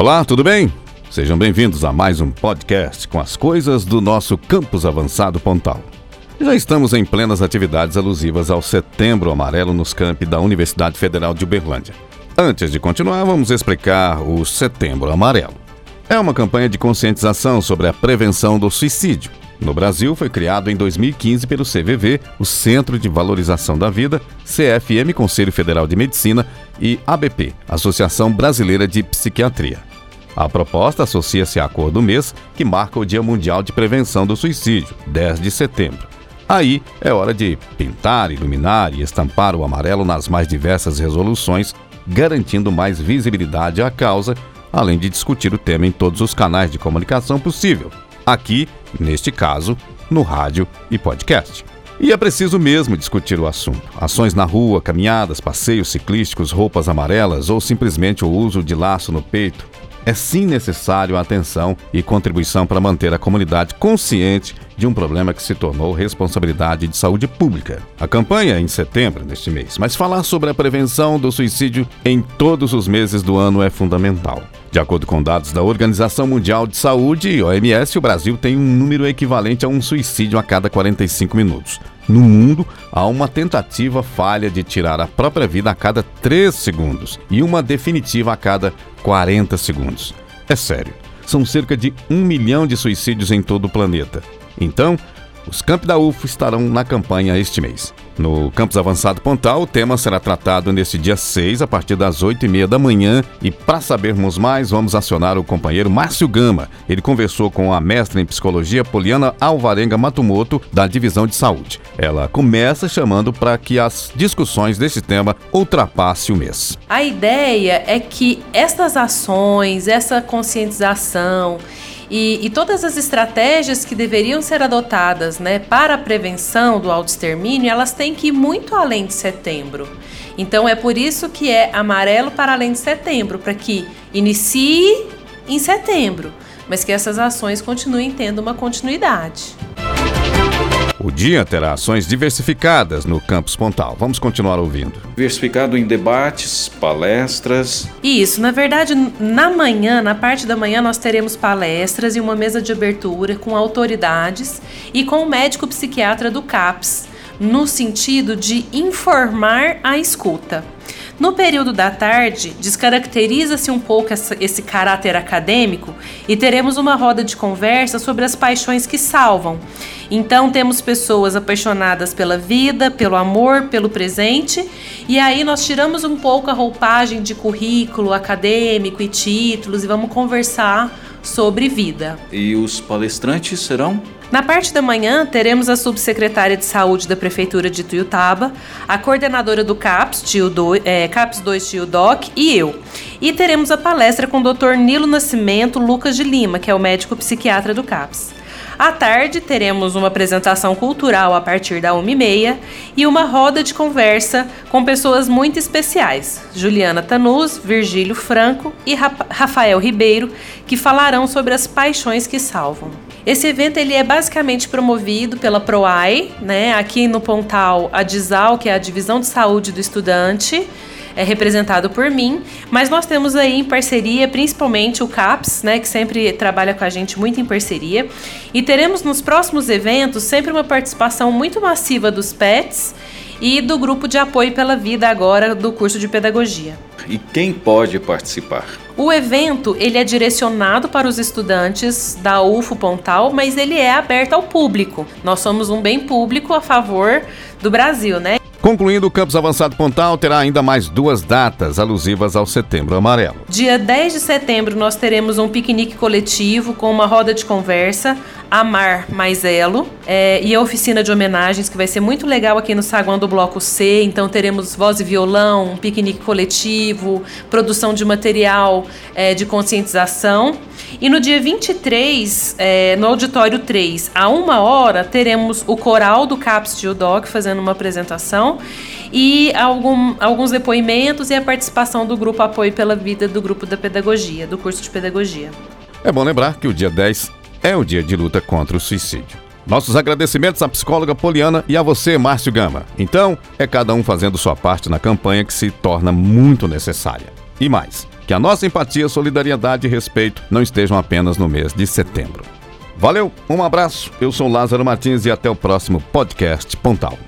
Olá, tudo bem? Sejam bem-vindos a mais um podcast com as coisas do nosso campus avançado Pontal. Já estamos em plenas atividades alusivas ao Setembro Amarelo nos campi da Universidade Federal de Uberlândia. Antes de continuar, vamos explicar o Setembro Amarelo. É uma campanha de conscientização sobre a prevenção do suicídio. No Brasil, foi criado em 2015 pelo CVV, o Centro de Valorização da Vida, CFM, Conselho Federal de Medicina, e ABP, Associação Brasileira de Psiquiatria. A proposta associa-se à cor do mês, que marca o Dia Mundial de Prevenção do Suicídio, 10 de setembro. Aí é hora de pintar, iluminar e estampar o amarelo nas mais diversas resoluções, garantindo mais visibilidade à causa, além de discutir o tema em todos os canais de comunicação possível. Aqui, neste caso, no rádio e podcast. E é preciso mesmo discutir o assunto. Ações na rua, caminhadas, passeios ciclísticos, roupas amarelas ou simplesmente o uso de laço no peito. É sim necessário a atenção e contribuição para manter a comunidade consciente de um problema que se tornou responsabilidade de saúde pública. A campanha é em setembro deste mês, mas falar sobre a prevenção do suicídio em todos os meses do ano é fundamental. De acordo com dados da Organização Mundial de Saúde, OMS, o Brasil tem um número equivalente a um suicídio a cada 45 minutos. No mundo, há uma tentativa falha de tirar a própria vida a cada 3 segundos e uma definitiva a cada 40 segundos. É sério, são cerca de um milhão de suicídios em todo o planeta. Então, os campi da UFO estarão na campanha este mês. No Campus Avançado Pontal, o tema será tratado neste dia 6, a partir das 8 e meia da manhã. E para sabermos mais, vamos acionar o companheiro Márcio Gama. Ele conversou com a mestra em psicologia Poliana Alvarenga Matumoto, da Divisão de Saúde. Ela começa chamando para que as discussões desse tema ultrapassem o mês. A ideia é que estas ações, essa conscientização, e, e, todas as estratégias que deveriam ser adotadas né, para a prevenção do autoextermínio, elas têm que ir muito além de setembro. Então é por isso que é amarelo para além de setembro, para que inicie em setembro, mas que essas ações continuem tendo uma continuidade. O dia terá ações diversificadas no Campus Pontal. Vamos continuar ouvindo. Diversificado em debates, palestras. Isso, na verdade, na manhã, na parte da manhã, nós teremos palestras e uma mesa de abertura com autoridades e com o médico psiquiatra do CAPS, no sentido de informar a escuta. No período da tarde, descaracteriza-se um pouco essa, esse caráter acadêmico e teremos uma roda de conversa sobre as paixões que salvam. Então, temos pessoas apaixonadas pela vida, pelo amor, pelo presente, e aí nós tiramos um pouco a roupagem de currículo acadêmico e títulos e vamos conversar sobre vida. E os palestrantes serão? Na parte da manhã, teremos a subsecretária de saúde da Prefeitura de Tuiutaba, a coordenadora do CAPS, tio do, é, CAPS 2 Tio Doc e eu. E teremos a palestra com o Dr. Nilo Nascimento Lucas de Lima, que é o médico psiquiatra do CAPS. À tarde, teremos uma apresentação cultural a partir da 1h30 e uma roda de conversa com pessoas muito especiais: Juliana Tanus, Virgílio Franco e Rafael Ribeiro, que falarão sobre as paixões que salvam. Esse evento ele é basicamente promovido pela PROAI, né? Aqui no Pontal, a DISAL, que é a Divisão de Saúde do Estudante, é representado por mim, mas nós temos aí em parceria principalmente o CAPS, né, que sempre trabalha com a gente muito em parceria, e teremos nos próximos eventos sempre uma participação muito massiva dos PETs e do grupo de apoio pela vida agora do curso de pedagogia. E quem pode participar? O evento ele é direcionado para os estudantes da UFO Pontal, mas ele é aberto ao público. Nós somos um bem público a favor do Brasil, né? Concluindo, o Campus Avançado Pontal terá ainda mais duas datas alusivas ao Setembro Amarelo. Dia 10 de setembro nós teremos um piquenique coletivo com uma roda de conversa, Amar Mais Elo, é, e a oficina de homenagens que vai ser muito legal aqui no saguão do Bloco C. Então teremos voz e violão, um piquenique coletivo, produção de material é, de conscientização. E no dia 23, é, no auditório 3, a uma hora, teremos o coral do CAPS de UDOC fazendo uma apresentação e algum, alguns depoimentos e a participação do grupo Apoio pela Vida do grupo da Pedagogia, do curso de Pedagogia. É bom lembrar que o dia 10 é o dia de luta contra o suicídio. Nossos agradecimentos à psicóloga Poliana e a você, Márcio Gama. Então, é cada um fazendo sua parte na campanha que se torna muito necessária. E mais, que a nossa empatia, solidariedade e respeito não estejam apenas no mês de setembro. Valeu, um abraço, eu sou Lázaro Martins e até o próximo podcast Pontal.